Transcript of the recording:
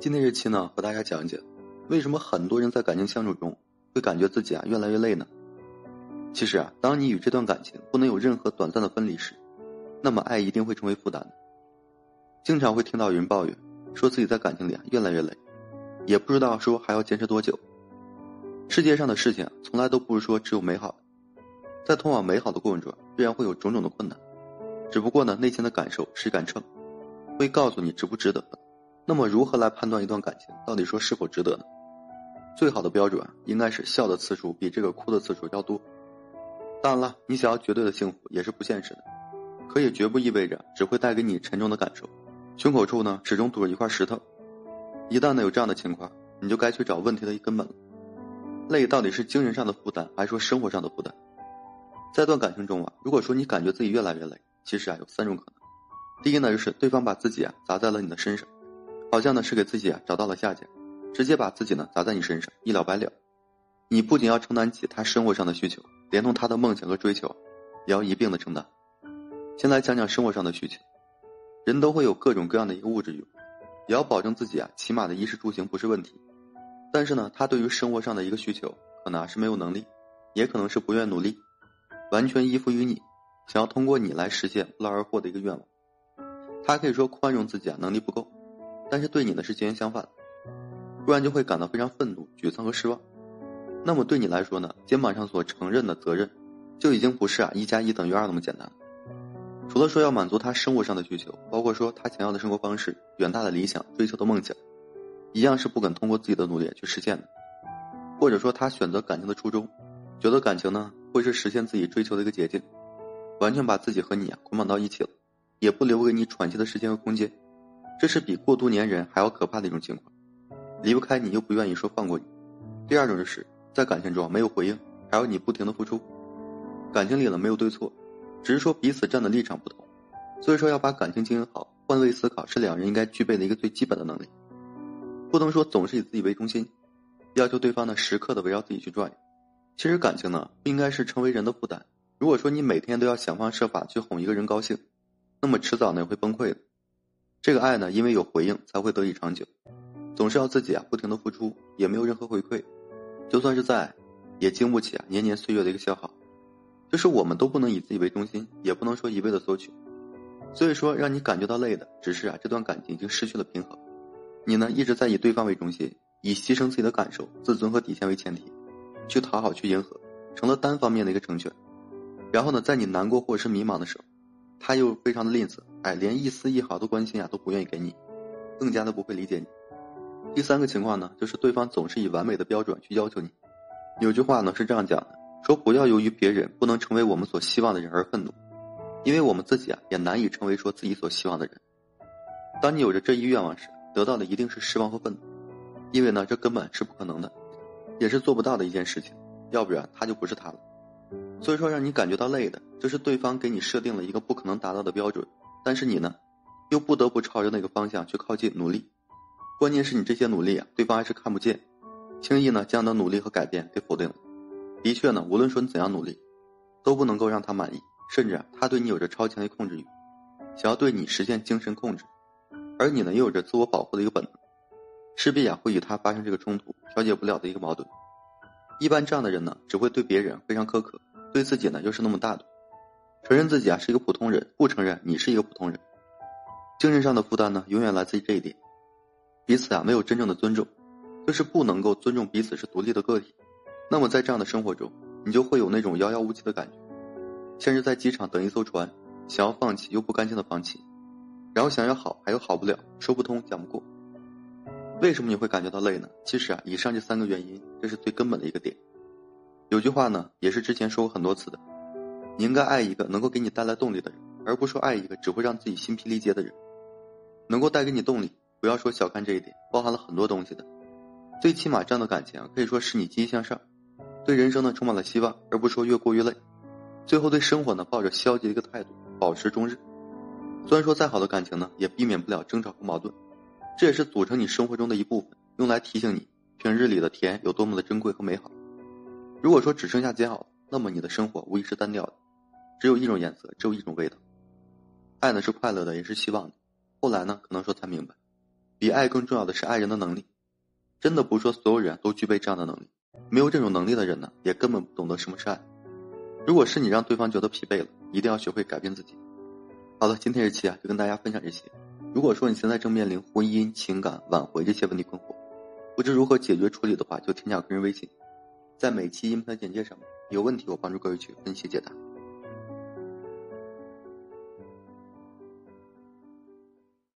今天这期呢，和大家讲讲，为什么很多人在感情相处中会感觉自己啊越来越累呢？其实啊，当你与这段感情不能有任何短暂的分离时，那么爱一定会成为负担。经常会听到有人抱怨，说自己在感情里啊越来越累，也不知道说还要坚持多久。世界上的事情啊，从来都不是说只有美好的，在通往美好的过程中，必然会有种种的困难。只不过呢，内心的感受是一杆秤，会告诉你值不值得。那么，如何来判断一段感情到底说是否值得呢？最好的标准应该是笑的次数比这个哭的次数要多。当然了，你想要绝对的幸福也是不现实的，可也绝不意味着只会带给你沉重的感受。胸口处呢，始终堵着一块石头。一旦呢有这样的情况，你就该去找问题的一根本了。累到底是精神上的负担，还是说生活上的负担？在段感情中啊，如果说你感觉自己越来越累，其实啊有三种可能。第一呢，就是对方把自己啊砸在了你的身上。好像呢是给自己啊找到了下家，直接把自己呢砸在你身上，一了百了。你不仅要承担起他生活上的需求，连同他的梦想和追求，也要一并的承担。先来讲讲生活上的需求，人都会有各种各样的一个物质欲，也要保证自己啊起码的衣食住行不是问题。但是呢，他对于生活上的一个需求，可能是没有能力，也可能是不愿努力，完全依附于你，想要通过你来实现不劳而获的一个愿望。他可以说宽容自己啊能力不够。但是对你呢是截然相反，不然就会感到非常愤怒、沮丧和失望。那么对你来说呢，肩膀上所承认的责任，就已经不是啊一加一等于二那么简单。除了说要满足他生活上的需求，包括说他想要的生活方式、远大的理想、追求的梦想，一样是不肯通过自己的努力去实现的。或者说他选择感情的初衷，觉得感情呢会是实现自己追求的一个捷径，完全把自己和你啊捆绑到一起了，也不留给你喘息的时间和空间。这是比过度粘人还要可怕的一种情况，离不开你又不愿意说放过你。第二种就是在感情中没有回应，还要你不停的付出。感情里呢没有对错，只是说彼此站的立场不同。所以说要把感情经营好，换位思考是两人应该具备的一个最基本的能力。不能说总是以自己为中心，要求对方呢时刻的围绕自己去转。其实感情呢不应该是成为人的负担。如果说你每天都要想方设法去哄一个人高兴，那么迟早呢会崩溃的。这个爱呢，因为有回应才会得以长久。总是要自己啊不停的付出，也没有任何回馈，就算是在，也经不起啊年年岁月的一个消耗。就是我们都不能以自己为中心，也不能说一味的索取。所以说，让你感觉到累的，只是啊这段感情已经失去了平衡。你呢一直在以对方为中心，以牺牲自己的感受、自尊和底线为前提，去讨好、去迎合，成了单方面的一个成全。然后呢，在你难过或者是迷茫的时候。他又非常的吝啬，哎，连一丝一毫的关心啊都不愿意给你，更加的不会理解你。第三个情况呢，就是对方总是以完美的标准去要求你。有句话呢是这样讲的，说不要由于别人不能成为我们所希望的人而愤怒，因为我们自己啊也难以成为说自己所希望的人。当你有着这一愿望时，得到的一定是失望和愤怒，因为呢这根本是不可能的，也是做不到的一件事情，要不然他就不是他了。所以说，让你感觉到累的，就是对方给你设定了一个不可能达到的标准，但是你呢，又不得不朝着那个方向去靠近努力。关键是你这些努力啊，对方还是看不见，轻易呢将你的努力和改变给否定了。的确呢，无论说你怎样努力，都不能够让他满意，甚至啊，他对你有着超强的控制欲，想要对你实现精神控制，而你呢又有着自我保护的一个本能，势必啊会与他发生这个冲突，调解不了的一个矛盾。一般这样的人呢，只会对别人非常苛刻。对自己呢又是那么大度，承认自己啊是一个普通人，不承认你是一个普通人，精神上的负担呢永远来自于这一点，彼此啊没有真正的尊重，就是不能够尊重彼此是独立的个体，那么在这样的生活中，你就会有那种遥遥无期的感觉，像是在机场等一艘船，想要放弃又不甘心的放弃，然后想要好还有好不了，说不通讲不过，为什么你会感觉到累呢？其实啊，以上这三个原因，这是最根本的一个点。有句话呢，也是之前说过很多次的，你应该爱一个能够给你带来动力的人，而不是说爱一个只会让自己心疲力竭的人。能够带给你动力，不要说小看这一点，包含了很多东西的。最起码这样的感情可以说是你积极向上，对人生呢充满了希望，而不说越过越累。最后对生活呢抱着消极的一个态度，保持终日。虽然说再好的感情呢，也避免不了争吵和矛盾，这也是组成你生活中的一部分，用来提醒你平日里的甜有多么的珍贵和美好。如果说只剩下煎熬，那么你的生活无疑是单调的，只有一种颜色，只有一种味道。爱呢是快乐的，也是希望的。后来呢，可能说才明白，比爱更重要的是爱人的能力。真的不是说所有人都具备这样的能力，没有这种能力的人呢，也根本不懂得什么是爱。如果是你让对方觉得疲惫了，一定要学会改变自己。好了，今天这期啊，就跟大家分享这些。如果说你现在正面临婚姻、情感挽回这些问题困惑，不知如何解决处理的话，就添加个人微信，在每期音频简介上面，有问题我帮助各位去分析解答。